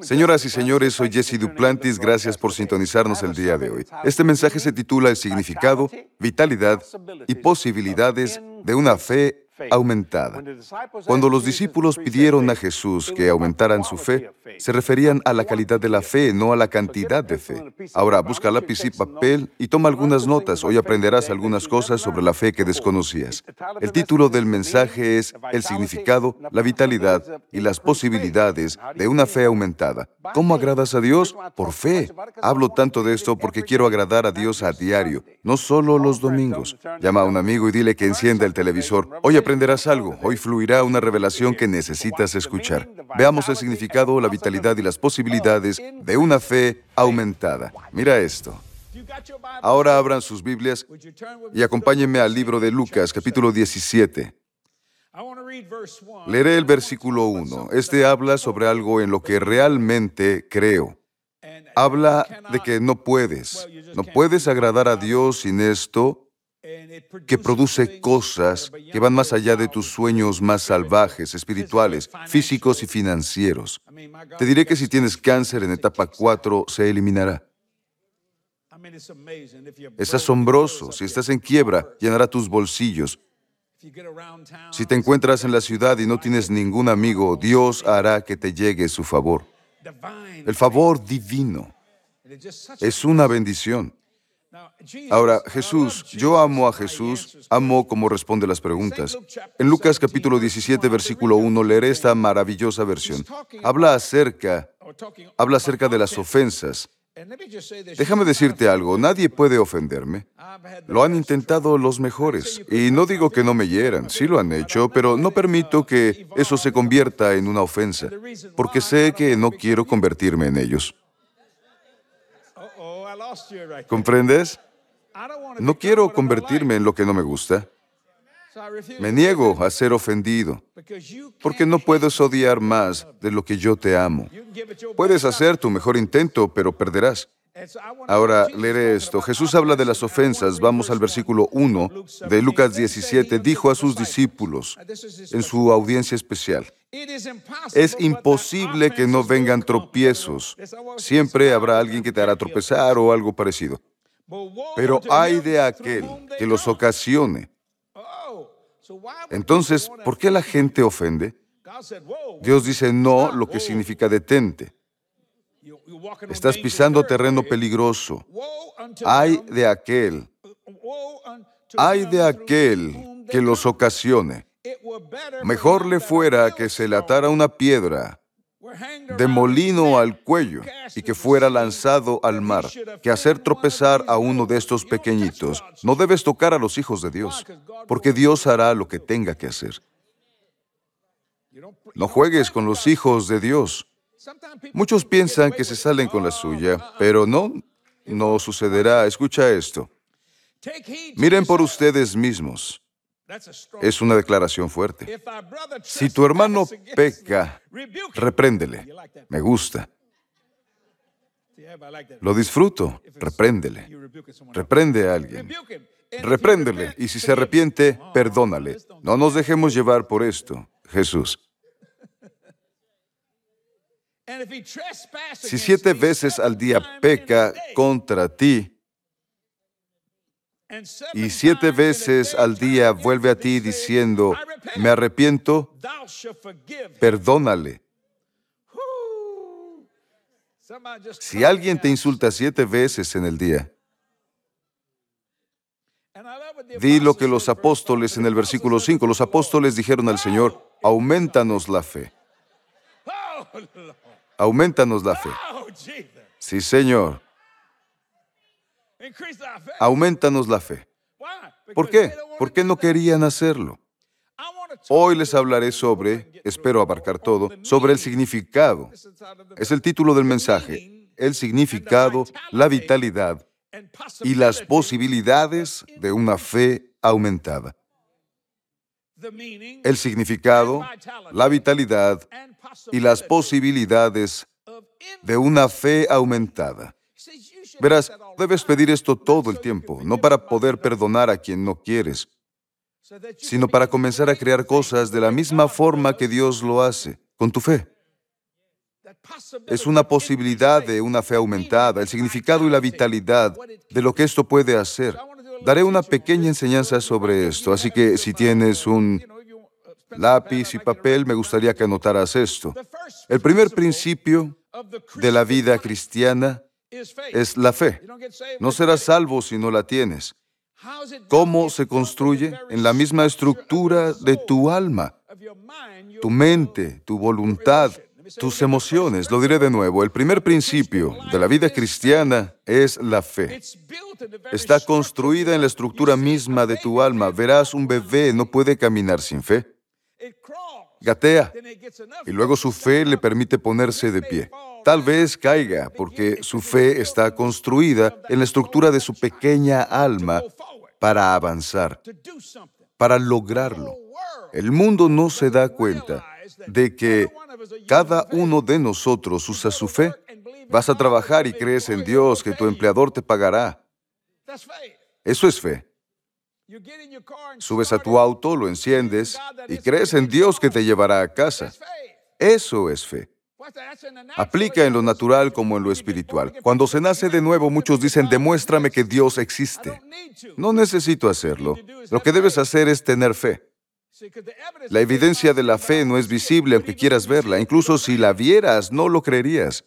Señoras y señores, soy Jesse Duplantis. Gracias por sintonizarnos el día de hoy. Este mensaje se titula El significado, vitalidad y posibilidades de una fe aumentada. Cuando los discípulos pidieron a Jesús que aumentaran su fe, se referían a la calidad de la fe, no a la cantidad de fe. Ahora, busca lápiz y papel y toma algunas notas. Hoy aprenderás algunas cosas sobre la fe que desconocías. El título del mensaje es El significado, la vitalidad y las posibilidades de una fe aumentada. ¿Cómo agradas a Dios? Por fe. Hablo tanto de esto porque quiero agradar a Dios a diario, no solo los domingos. Llama a un amigo y dile que encienda el televisor. Hoy aprenderás algo. Hoy fluirá una revelación que necesitas escuchar. Veamos el significado, la vitalidad y las posibilidades de una fe aumentada. Mira esto. Ahora abran sus Biblias y acompáñenme al libro de Lucas, capítulo 17. Leeré el versículo 1. Este habla sobre algo en lo que realmente creo. Habla de que no puedes, no puedes agradar a Dios sin esto que produce cosas que van más allá de tus sueños más salvajes, espirituales, físicos y financieros. Te diré que si tienes cáncer en etapa 4, se eliminará. Es asombroso. Si estás en quiebra, llenará tus bolsillos. Si te encuentras en la ciudad y no tienes ningún amigo, Dios hará que te llegue su favor. El favor divino es una bendición. Ahora, Jesús, yo amo a Jesús, amo cómo responde las preguntas. En Lucas capítulo 17, versículo 1, leeré esta maravillosa versión. Habla acerca, habla acerca de las ofensas. Déjame decirte algo, nadie puede ofenderme. Lo han intentado los mejores. Y no digo que no me hieran, sí lo han hecho, pero no permito que eso se convierta en una ofensa, porque sé que no quiero convertirme en ellos. ¿Comprendes? No quiero convertirme en lo que no me gusta. Me niego a ser ofendido, porque no puedes odiar más de lo que yo te amo. Puedes hacer tu mejor intento, pero perderás. Ahora leeré esto. Jesús habla de las ofensas. Vamos al versículo 1 de Lucas 17. Dijo a sus discípulos en su audiencia especial, es imposible que no vengan tropiezos. Siempre habrá alguien que te hará tropezar o algo parecido. Pero hay de aquel que los ocasione. Entonces, ¿por qué la gente ofende? Dios dice no, lo que significa detente. Estás pisando terreno peligroso. Hay de aquel, hay de aquel que los ocasione. Mejor le fuera que se le atara una piedra de molino al cuello y que fuera lanzado al mar, que hacer tropezar a uno de estos pequeñitos. No debes tocar a los hijos de Dios, porque Dios hará lo que tenga que hacer. No juegues con los hijos de Dios. Muchos piensan que se salen con la suya, pero no, no sucederá. Escucha esto. Miren por ustedes mismos. Es una declaración fuerte. Si tu hermano peca, repréndele. Me gusta. Lo disfruto. Repréndele. Reprende a alguien. Repréndele. Y si se arrepiente, perdónale. No nos dejemos llevar por esto, Jesús. Si siete veces al día peca contra ti, y siete veces al día vuelve a ti diciendo, me arrepiento, perdónale. Si alguien te insulta siete veces en el día, di lo que los apóstoles en el versículo 5, los apóstoles dijeron al Señor, aumentanos la fe. Aumentanos la fe. Sí, Señor. Aumentanos la fe. ¿Por qué? ¿Por qué no querían hacerlo? Hoy les hablaré sobre, espero abarcar todo, sobre el significado. Es el título del mensaje. El significado, la vitalidad y las posibilidades de una fe aumentada. El significado, la vitalidad y las posibilidades de una fe aumentada. Verás, debes pedir esto todo el tiempo, no para poder perdonar a quien no quieres, sino para comenzar a crear cosas de la misma forma que Dios lo hace, con tu fe. Es una posibilidad de una fe aumentada, el significado y la vitalidad de lo que esto puede hacer. Daré una pequeña enseñanza sobre esto, así que si tienes un lápiz y papel, me gustaría que anotaras esto. El primer principio de la vida cristiana es la fe. No serás salvo si no la tienes. ¿Cómo se construye? En la misma estructura de tu alma, tu mente, tu voluntad, tus emociones. Lo diré de nuevo. El primer principio de la vida cristiana es la fe. Está construida en la estructura misma de tu alma. Verás, un bebé no puede caminar sin fe. Gatea y luego su fe le permite ponerse de pie. Tal vez caiga porque su fe está construida en la estructura de su pequeña alma para avanzar, para lograrlo. El mundo no se da cuenta de que cada uno de nosotros usa su fe. Vas a trabajar y crees en Dios que tu empleador te pagará. Eso es fe. Subes a tu auto, lo enciendes y crees en Dios que te llevará a casa. Eso es fe. Aplica en lo natural como en lo espiritual. Cuando se nace de nuevo, muchos dicen, demuéstrame que Dios existe. No necesito hacerlo. Lo que debes hacer es tener fe. La evidencia de la fe no es visible aunque quieras verla. Incluso si la vieras, no lo creerías.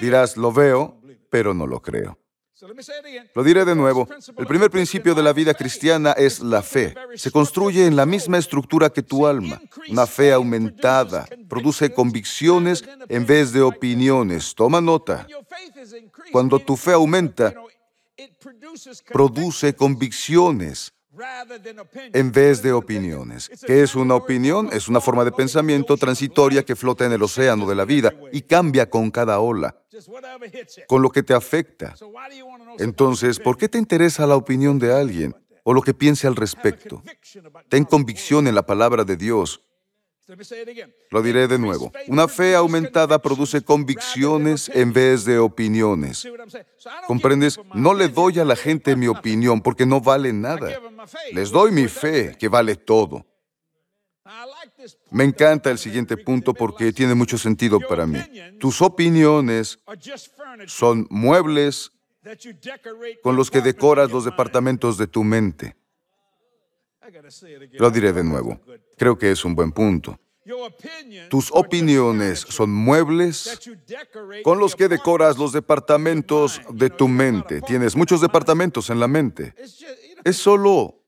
Dirás, lo veo, pero no lo creo. Lo diré de nuevo. El primer principio de la vida cristiana es la fe. Se construye en la misma estructura que tu alma. Una fe aumentada produce convicciones en vez de opiniones. Toma nota. Cuando tu fe aumenta, produce convicciones en vez de opiniones. ¿Qué es una opinión? Es una forma de pensamiento transitoria que flota en el océano de la vida y cambia con cada ola, con lo que te afecta. Entonces, ¿por qué te interesa la opinión de alguien o lo que piense al respecto? Ten convicción en la palabra de Dios lo diré de nuevo. Una fe aumentada produce convicciones en vez de opiniones. ¿Comprendes? No le doy a la gente mi opinión porque no vale nada. Les doy mi fe, que vale todo. Me encanta el siguiente punto porque tiene mucho sentido para mí. Tus opiniones son muebles con los que decoras los departamentos de tu mente. Lo diré de nuevo. Creo que es un buen punto. Tus opiniones son muebles con los que decoras los departamentos de tu mente. Tienes muchos departamentos en la mente. Es solo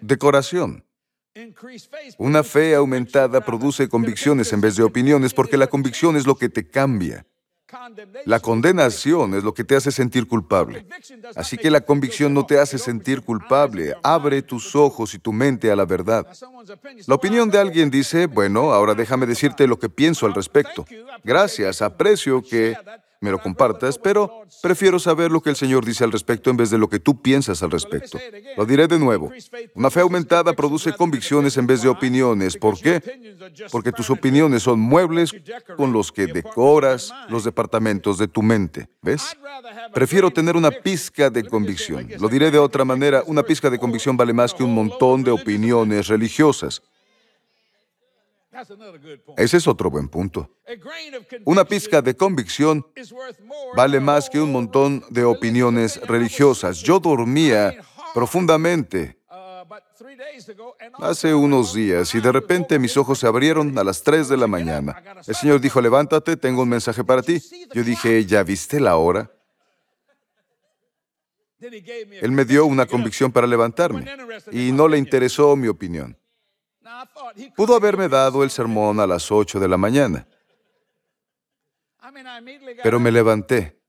decoración. Una fe aumentada produce convicciones en vez de opiniones porque la convicción es lo que te cambia. La condenación es lo que te hace sentir culpable. Así que la convicción no te hace sentir culpable. Abre tus ojos y tu mente a la verdad. La opinión de alguien dice, bueno, ahora déjame decirte lo que pienso al respecto. Gracias, aprecio que me lo compartas, pero prefiero saber lo que el Señor dice al respecto en vez de lo que tú piensas al respecto. Lo diré de nuevo. Una fe aumentada produce convicciones en vez de opiniones. ¿Por qué? Porque tus opiniones son muebles con los que decoras los departamentos de tu mente. ¿Ves? Prefiero tener una pizca de convicción. Lo diré de otra manera, una pizca de convicción vale más que un montón de opiniones religiosas. Ese es otro buen punto. Una pizca de convicción vale más que un montón de opiniones religiosas. Yo dormía profundamente hace unos días y de repente mis ojos se abrieron a las 3 de la mañana. El Señor dijo, levántate, tengo un mensaje para ti. Yo dije, ¿ya viste la hora? Él me dio una convicción para levantarme y no le interesó mi opinión. Pudo haberme dado el sermón a las 8 de la mañana, pero me levanté,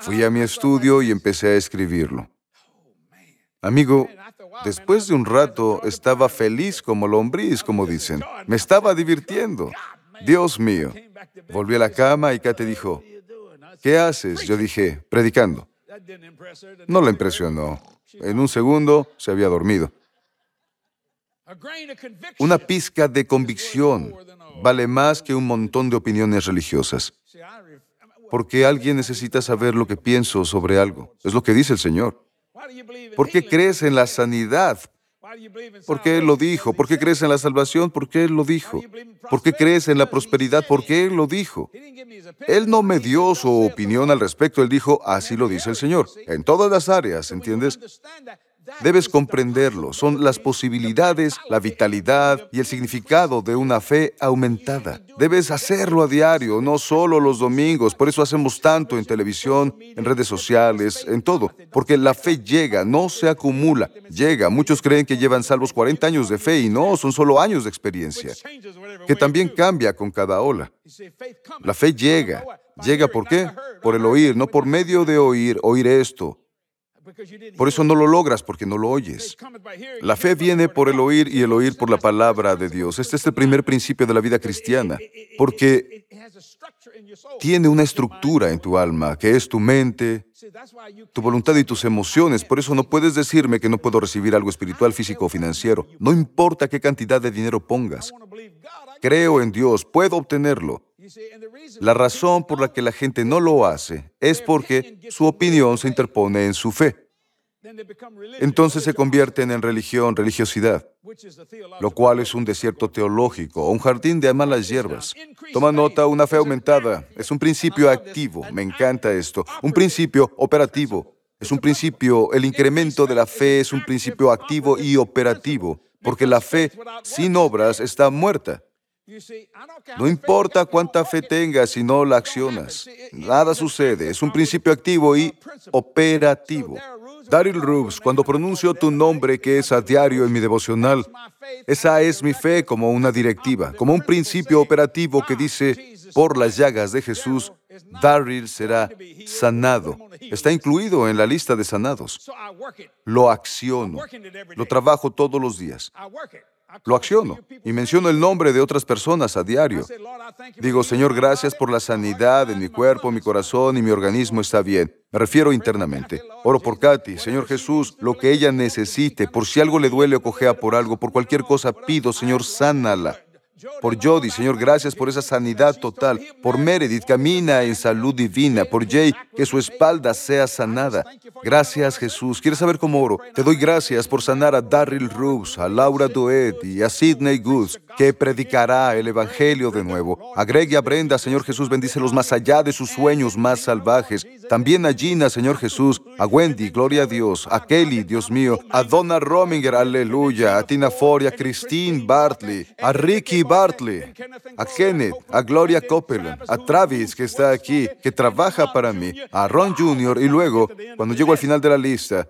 fui a mi estudio y empecé a escribirlo. Amigo, después de un rato estaba feliz como lombriz, como dicen. Me estaba divirtiendo. Dios mío. Volví a la cama y Kate dijo, ¿qué haces? Yo dije, predicando. No le impresionó. En un segundo se había dormido. Una pizca de convicción vale más que un montón de opiniones religiosas. Porque alguien necesita saber lo que pienso sobre algo. Es lo que dice el Señor. ¿Por qué crees en la sanidad? Porque Él lo dijo. ¿Por qué crees en la salvación? Porque Él lo dijo. ¿Por qué crees en la prosperidad? Porque Él lo dijo. Él no me dio su opinión al respecto. Él dijo, así lo dice el Señor. En todas las áreas, ¿entiendes? Debes comprenderlo. Son las posibilidades, la vitalidad y el significado de una fe aumentada. Debes hacerlo a diario, no solo los domingos. Por eso hacemos tanto en televisión, en redes sociales, en todo. Porque la fe llega, no se acumula. Llega. Muchos creen que llevan salvos 40 años de fe y no, son solo años de experiencia. Que también cambia con cada ola. La fe llega. ¿Llega por qué? Por el oír, no por medio de oír, oír esto, por eso no lo logras porque no lo oyes. La fe viene por el oír y el oír por la palabra de Dios. Este es el primer principio de la vida cristiana, porque tiene una estructura en tu alma, que es tu mente, tu voluntad y tus emociones. Por eso no puedes decirme que no puedo recibir algo espiritual, físico o financiero. No importa qué cantidad de dinero pongas. Creo en Dios, puedo obtenerlo. La razón por la que la gente no lo hace es porque su opinión se interpone en su fe. Entonces se convierten en religión, religiosidad, lo cual es un desierto teológico o un jardín de malas hierbas. Toma nota, una fe aumentada es un principio activo, me encanta esto, un principio operativo. Es un principio, el incremento de la fe es un principio activo y operativo, porque la fe sin obras está muerta. No importa cuánta fe tengas si no la accionas. Nada sucede. Es un principio activo y operativo. Daryl Rubes, cuando pronuncio tu nombre que es a diario en mi devocional, esa es mi fe como una directiva, como un principio operativo que dice, por las llagas de Jesús, Daryl será sanado. Está incluido en la lista de sanados. Lo acciono. Lo trabajo todos los días. Lo acciono y menciono el nombre de otras personas a diario. Digo, Señor, gracias por la sanidad de mi cuerpo, mi corazón y mi organismo está bien. Me refiero internamente. Oro por Katy, Señor Jesús, lo que ella necesite, por si algo le duele o cojea por algo, por cualquier cosa pido, Señor, sánala. Por Jody, Señor, gracias por esa sanidad total. Por Meredith, camina en salud divina. Por Jay, que su espalda sea sanada. Gracias, Jesús. ¿Quieres saber cómo oro? Te doy gracias por sanar a Darryl Rose, a Laura Doet y a Sidney Goods, que predicará el Evangelio de nuevo. A Greg y a Brenda, Señor Jesús, bendícelos más allá de sus sueños más salvajes. También a Gina, Señor Jesús, a Wendy, gloria a Dios, a Kelly, Dios mío, a Donna Rominger, aleluya, a Tina Ford, a Christine Bartley, a Ricky Bartley, a Kenneth, a Gloria Copeland, a Travis, que está aquí, que trabaja para mí, a Ron Jr., y luego, cuando llego al final de la lista,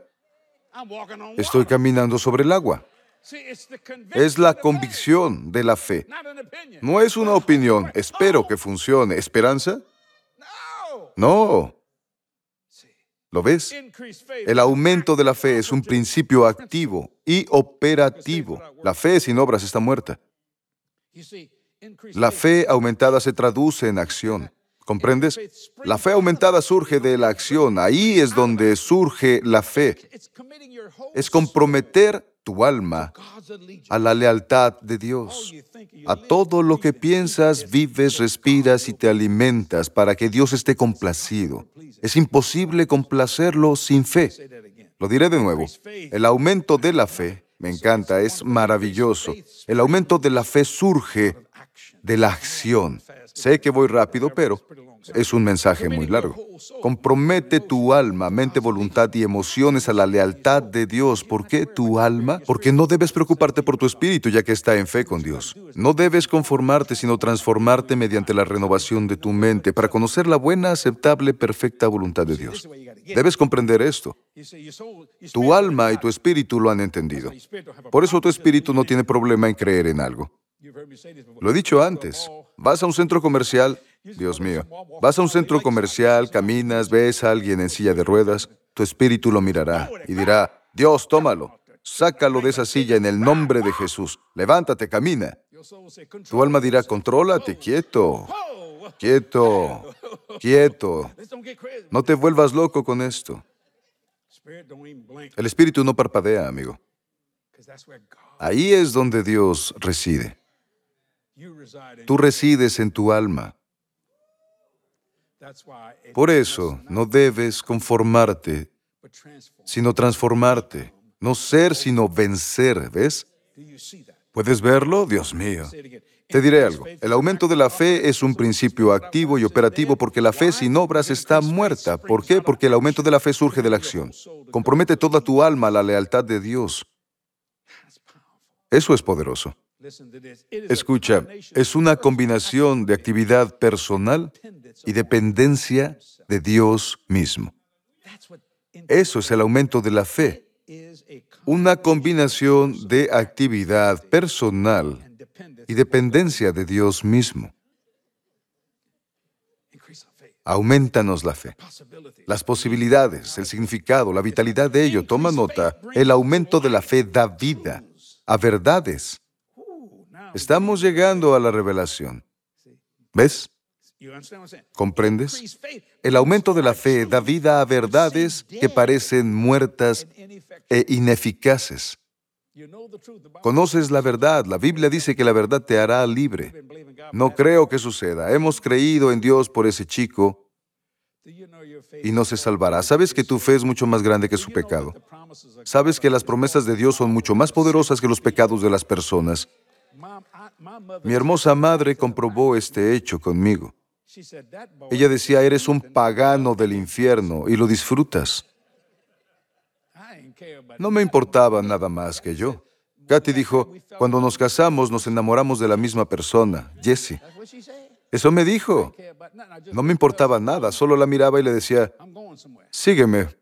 estoy caminando sobre el agua. Es la convicción de la fe. No es una opinión. Espero que funcione. ¿Esperanza? No. ¿Lo ves? El aumento de la fe es un principio activo y operativo. La fe sin obras está muerta. La fe aumentada se traduce en acción. ¿Comprendes? La fe aumentada surge de la acción. Ahí es donde surge la fe. Es comprometer tu alma a la lealtad de Dios, a todo lo que piensas, vives, respiras y te alimentas para que Dios esté complacido. Es imposible complacerlo sin fe. Lo diré de nuevo. El aumento de la fe, me encanta, es maravilloso. El aumento de la fe surge de la acción. Sé que voy rápido, pero es un mensaje muy largo. Compromete tu alma, mente, voluntad y emociones a la lealtad de Dios. ¿Por qué tu alma? Porque no debes preocuparte por tu espíritu ya que está en fe con Dios. No debes conformarte, sino transformarte mediante la renovación de tu mente para conocer la buena, aceptable, perfecta voluntad de Dios. Debes comprender esto. Tu alma y tu espíritu lo han entendido. Por eso tu espíritu no tiene problema en creer en algo. Lo he dicho antes. Vas a un centro comercial Dios mío, vas a un centro comercial, caminas, ves a alguien en silla de ruedas, tu espíritu lo mirará y dirá, Dios, tómalo, sácalo de esa silla en el nombre de Jesús, levántate, camina. Tu alma dirá, contrólate, quieto, quieto, quieto, no te vuelvas loco con esto. El espíritu no parpadea, amigo. Ahí es donde Dios reside. Tú resides en tu alma. Por eso no debes conformarte, sino transformarte. No ser, sino vencer, ¿ves? ¿Puedes verlo? Dios mío. Te diré algo. El aumento de la fe es un principio activo y operativo porque la fe sin obras está muerta. ¿Por qué? Porque el aumento de la fe surge de la acción. Compromete toda tu alma a la lealtad de Dios. Eso es poderoso. Escucha, es una combinación de actividad personal y dependencia de Dios mismo. Eso es el aumento de la fe. Una combinación de actividad personal y dependencia de Dios mismo. Aumentanos la fe. Las posibilidades, el significado, la vitalidad de ello. Toma nota. El aumento de la fe da vida a verdades. Estamos llegando a la revelación. ¿Ves? ¿Comprendes? El aumento de la fe da vida a verdades que parecen muertas e ineficaces. Conoces la verdad. La Biblia dice que la verdad te hará libre. No creo que suceda. Hemos creído en Dios por ese chico y no se salvará. Sabes que tu fe es mucho más grande que su pecado. Sabes que las promesas de Dios son mucho más poderosas que los pecados de las personas. Mi hermosa madre comprobó este hecho conmigo. Ella decía, eres un pagano del infierno y lo disfrutas. No me importaba nada más que yo. Katy dijo, cuando nos casamos nos enamoramos de la misma persona, Jesse. Eso me dijo. No me importaba nada, solo la miraba y le decía, sígueme.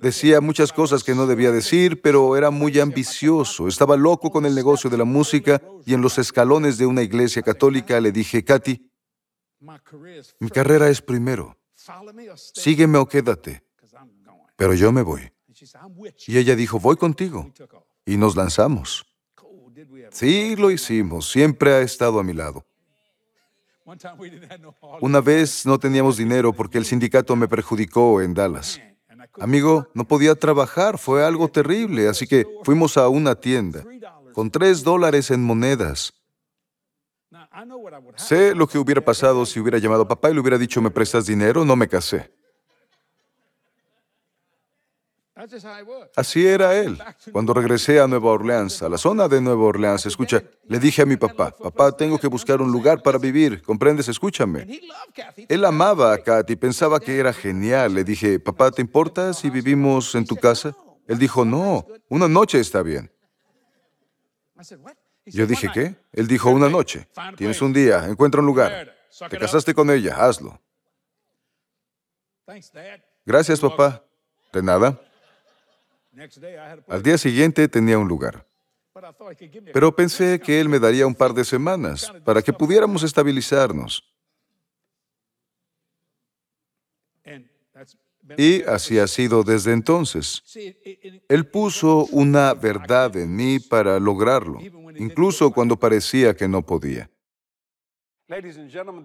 Decía muchas cosas que no debía decir, pero era muy ambicioso. Estaba loco con el negocio de la música y en los escalones de una iglesia católica le dije, Katy, mi carrera es primero. Sígueme o quédate. Pero yo me voy. Y ella dijo, voy contigo. Y nos lanzamos. Sí, lo hicimos. Siempre ha estado a mi lado. Una vez no teníamos dinero porque el sindicato me perjudicó en Dallas. Amigo, no podía trabajar, fue algo terrible, así que fuimos a una tienda con tres dólares en monedas. Sé lo que hubiera pasado si hubiera llamado a papá y le hubiera dicho, ¿me prestas dinero? No me casé. Así era él. Cuando regresé a Nueva Orleans, a la zona de Nueva Orleans, escucha, le dije a mi papá, papá, tengo que buscar un lugar para vivir, ¿comprendes? Escúchame. Él amaba a Kat y pensaba que era genial. Le dije, papá, ¿te importa si vivimos en tu casa? Él dijo, no, una noche está bien. Yo dije, ¿qué? Él dijo, una noche. Tienes un día, encuentra un lugar. Te casaste con ella, hazlo. Gracias, papá. De nada. Al día siguiente tenía un lugar. Pero pensé que él me daría un par de semanas para que pudiéramos estabilizarnos. Y así ha sido desde entonces. Él puso una verdad en mí para lograrlo, incluso cuando parecía que no podía.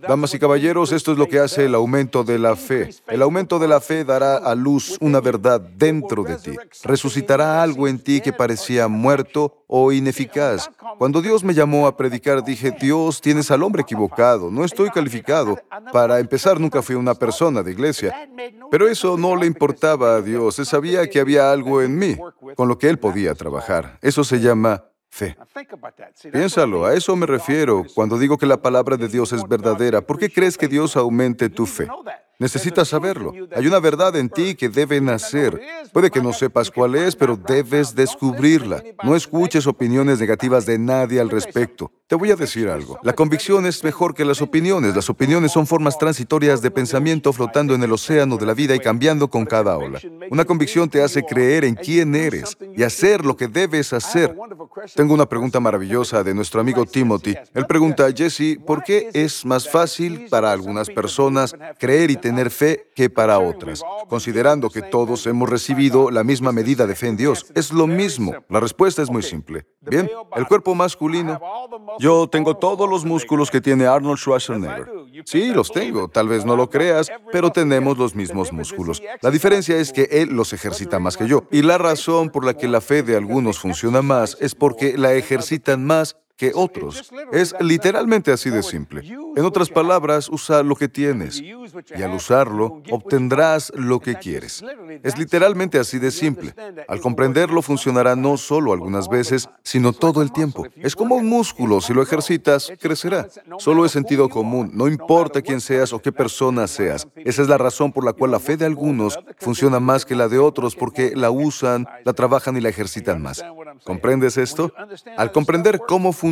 Damas y caballeros, esto es lo que hace el aumento de la fe. El aumento de la fe dará a luz una verdad dentro de ti. Resucitará algo en ti que parecía muerto o ineficaz. Cuando Dios me llamó a predicar, dije, Dios, tienes al hombre equivocado. No estoy calificado. Para empezar, nunca fui una persona de iglesia. Pero eso no le importaba a Dios. Él sabía que había algo en mí con lo que él podía trabajar. Eso se llama fe. Piénsalo, a eso me refiero cuando digo que la palabra de Dios es verdadera. ¿Por qué crees que Dios aumente tu fe? Necesitas saberlo. Hay una verdad en ti que debe nacer. Puede que no sepas cuál es, pero debes descubrirla. No escuches opiniones negativas de nadie al respecto. Te voy a decir algo. La convicción es mejor que las opiniones. Las opiniones son formas transitorias de pensamiento flotando en el océano de la vida y cambiando con cada ola. Una convicción te hace creer en quién eres y hacer lo que debes hacer. Tengo una pregunta maravillosa de nuestro amigo Timothy. Él pregunta, Jesse, ¿por qué es más fácil para algunas personas creer y tener tener fe que para otras, considerando que todos hemos recibido la misma medida de fe en Dios. Es lo mismo. La respuesta es muy simple. Bien, el cuerpo masculino. Yo tengo todos los músculos que tiene Arnold Schwarzenegger. Sí, los tengo. Tal vez no lo creas, pero tenemos los mismos músculos. La diferencia es que él los ejercita más que yo. Y la razón por la que la fe de algunos funciona más es porque la ejercitan más otros. Es literalmente así de simple. En otras palabras, usa lo que tienes y al usarlo obtendrás lo que quieres. Es literalmente así de simple. Al comprenderlo funcionará no solo algunas veces, sino todo el tiempo. Es como un músculo, si lo ejercitas, crecerá. Solo es sentido común, no importa quién seas o qué persona seas. Esa es la razón por la cual la fe de algunos funciona más que la de otros, porque la usan, la trabajan y la ejercitan más. ¿Comprendes esto? Al comprender cómo funciona,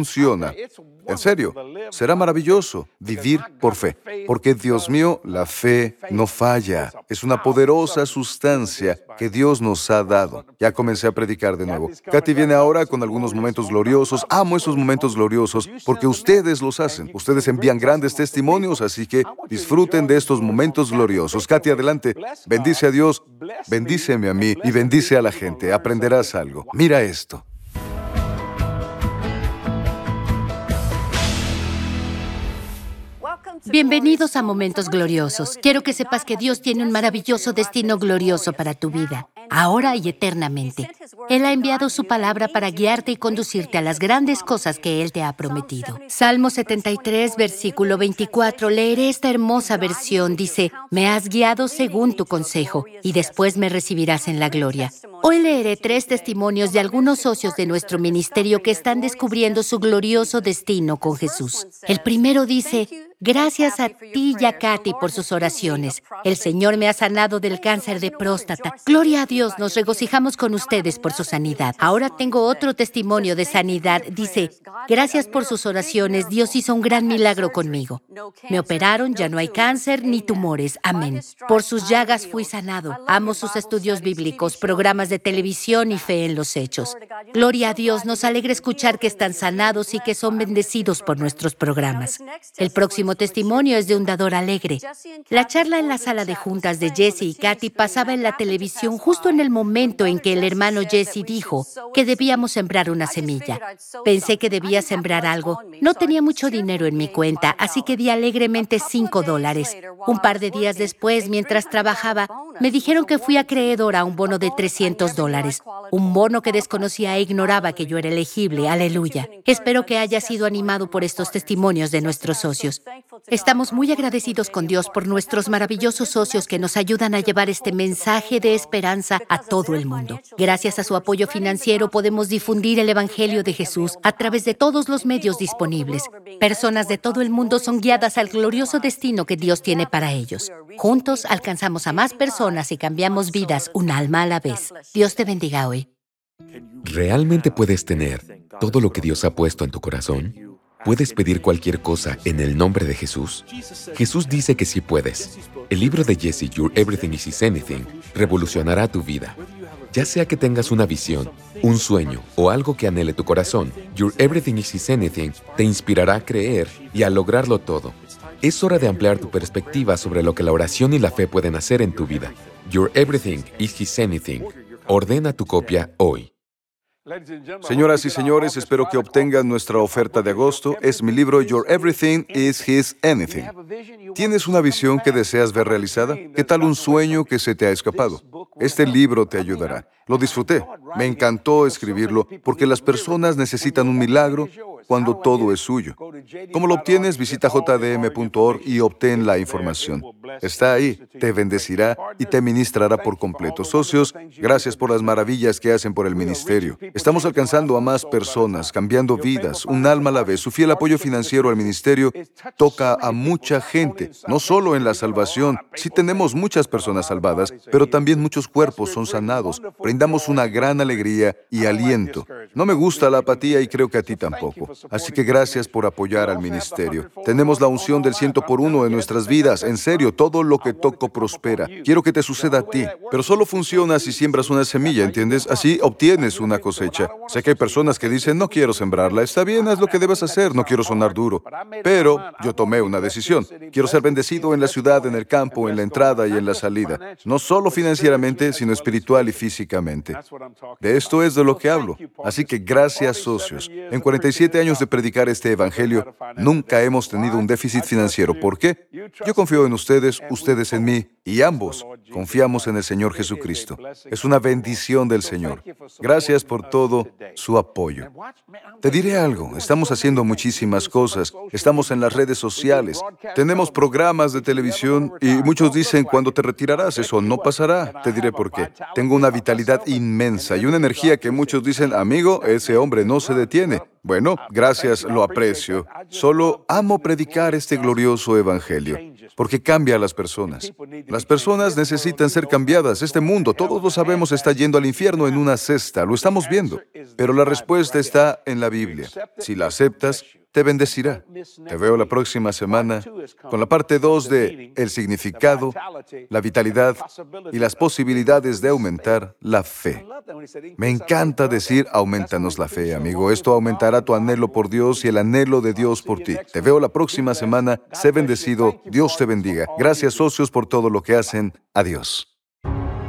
en serio, será maravilloso vivir por fe, porque Dios mío, la fe no falla. Es una poderosa sustancia que Dios nos ha dado. Ya comencé a predicar de nuevo. Katy viene ahora con algunos momentos gloriosos. Amo esos momentos gloriosos porque ustedes los hacen. Ustedes envían grandes testimonios, así que disfruten de estos momentos gloriosos. Katy, adelante. Bendice a Dios, bendíceme a mí y bendice a la gente. Aprenderás algo. Mira esto. Bienvenidos a Momentos Gloriosos. Quiero que sepas que Dios tiene un maravilloso destino glorioso para tu vida, ahora y eternamente. Él ha enviado su palabra para guiarte y conducirte a las grandes cosas que Él te ha prometido. Salmo 73, versículo 24. Leeré esta hermosa versión. Dice, me has guiado según tu consejo y después me recibirás en la gloria. Hoy leeré tres testimonios de algunos socios de nuestro ministerio que están descubriendo su glorioso destino con Jesús. El primero dice, Gracias a ti y a Katy por sus oraciones. El Señor me ha sanado del cáncer de próstata. Gloria a Dios, nos regocijamos con ustedes por su sanidad. Ahora tengo otro testimonio de sanidad. Dice, gracias por sus oraciones, Dios hizo un gran milagro conmigo. Me operaron, ya no hay cáncer ni tumores. Amén. Por sus llagas fui sanado. Amo sus estudios bíblicos, programas de televisión y fe en los hechos. Gloria a Dios, nos alegra escuchar que están sanados y que son bendecidos por nuestros programas. El próximo testimonio es de un dador alegre. La charla en la sala de juntas de Jesse y Katy pasaba en la televisión justo en el momento en que el hermano Jesse dijo que debíamos sembrar una semilla. Pensé que debía sembrar algo. No tenía mucho dinero en mi cuenta, así que di alegremente cinco dólares. Un par de días después, mientras trabajaba, me dijeron que fui acreedor a un bono de 300 dólares, un bono que desconocía e ignoraba que yo era elegible. Aleluya. Espero que haya sido animado por estos testimonios de nuestros socios. Estamos muy agradecidos con Dios por nuestros maravillosos socios que nos ayudan a llevar este mensaje de esperanza a todo el mundo. Gracias a su apoyo financiero podemos difundir el Evangelio de Jesús a través de todos los medios disponibles. Personas de todo el mundo son guiadas al glorioso destino que Dios tiene para ellos. Juntos alcanzamos a más personas y cambiamos vidas un alma a la vez. Dios te bendiga hoy. ¿Realmente puedes tener todo lo que Dios ha puesto en tu corazón? ¿Puedes pedir cualquier cosa en el nombre de Jesús? Jesús dice que sí puedes. El libro de Jesse, Your Everything is Anything, revolucionará tu vida. Ya sea que tengas una visión, un sueño o algo que anhele tu corazón, Your Everything is Anything te inspirará a creer y a lograrlo todo. Es hora de ampliar tu perspectiva sobre lo que la oración y la fe pueden hacer en tu vida. Your Everything is Anything. Ordena tu copia hoy. Señoras y señores, espero que obtengan nuestra oferta de agosto. Es mi libro Your Everything is His Anything. ¿Tienes una visión que deseas ver realizada? ¿Qué tal un sueño que se te ha escapado? Este libro te ayudará. Lo disfruté. Me encantó escribirlo porque las personas necesitan un milagro cuando todo es suyo. ¿Cómo lo obtienes? Visita jdm.org y obtén la información. Está ahí, te bendecirá y te ministrará por completo. Socios, gracias por las maravillas que hacen por el ministerio. Estamos alcanzando a más personas, cambiando vidas, un alma a la vez. Su fiel apoyo financiero al ministerio toca a mucha gente, no solo en la salvación. Sí tenemos muchas personas salvadas, pero también muchos cuerpos son sanados. Brindamos una gran alegría y aliento. No me gusta la apatía y creo que a ti tampoco. Así que gracias por apoyar al ministerio. Tenemos la unción del ciento por uno en nuestras vidas. En serio, todo lo que toco prospera. Quiero que te suceda a ti, pero solo funciona si siembras una semilla, ¿entiendes? Así obtienes una cosecha. Sé que hay personas que dicen, no quiero sembrarla. Está bien, haz lo que debas hacer, no quiero sonar duro. Pero yo tomé una decisión. Quiero ser bendecido en la ciudad, en el campo, en la entrada y en la salida. No solo financieramente, sino espiritual y físicamente. De esto es de lo que hablo. Así que gracias, socios. En 47 de predicar este Evangelio, nunca hemos tenido un déficit financiero. ¿Por qué? Yo confío en ustedes, ustedes en mí, y ambos Confiamos en el Señor Jesucristo. Es una bendición del Señor. Gracias por todo su apoyo. Te diré algo, estamos haciendo muchísimas cosas. Estamos en las redes sociales, tenemos programas de televisión y muchos dicen, cuando te retirarás, eso no pasará. Te diré por qué. Tengo una vitalidad inmensa y una energía que muchos dicen, amigo, ese hombre no se detiene. Bueno, gracias, lo aprecio. Solo amo predicar este glorioso evangelio, porque cambia a las personas. Las personas necesitan ser cambiadas. Este mundo, todos lo sabemos, está yendo al infierno en una cesta, lo estamos viendo. Pero la respuesta está en la Biblia. Si la aceptas, te bendecirá. Te veo la próxima semana con la parte 2 de el significado, la vitalidad y las posibilidades de aumentar la fe. Me encanta decir, aumentanos la fe, amigo. Esto aumentará tu anhelo por Dios y el anhelo de Dios por ti. Te veo la próxima semana. Sé bendecido. Dios te bendiga. Gracias, socios, por todo lo que hacen. Adiós.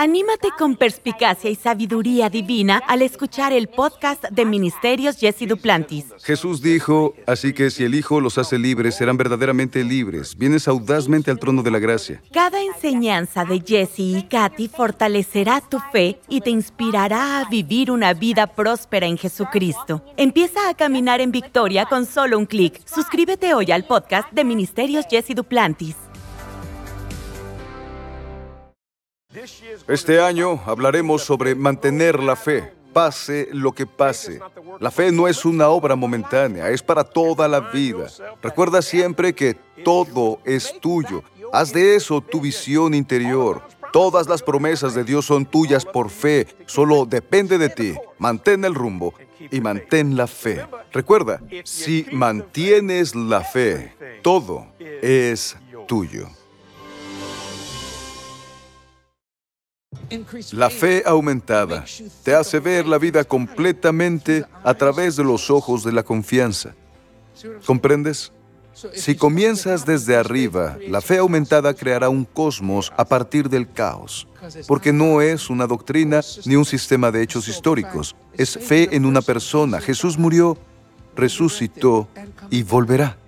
Anímate con perspicacia y sabiduría divina al escuchar el podcast de Ministerios Jesse Duplantis. Jesús dijo, así que si el Hijo los hace libres, serán verdaderamente libres. Vienes audazmente al trono de la gracia. Cada enseñanza de Jesse y Katy fortalecerá tu fe y te inspirará a vivir una vida próspera en Jesucristo. Empieza a caminar en victoria con solo un clic. Suscríbete hoy al podcast de Ministerios Jesse Duplantis. Este año hablaremos sobre mantener la fe, pase lo que pase. La fe no es una obra momentánea, es para toda la vida. Recuerda siempre que todo es tuyo. Haz de eso tu visión interior. Todas las promesas de Dios son tuyas por fe, solo depende de ti. Mantén el rumbo y mantén la fe. Recuerda, si mantienes la fe, todo es tuyo. La fe aumentada te hace ver la vida completamente a través de los ojos de la confianza. ¿Comprendes? Si comienzas desde arriba, la fe aumentada creará un cosmos a partir del caos, porque no es una doctrina ni un sistema de hechos históricos, es fe en una persona. Jesús murió, resucitó y volverá.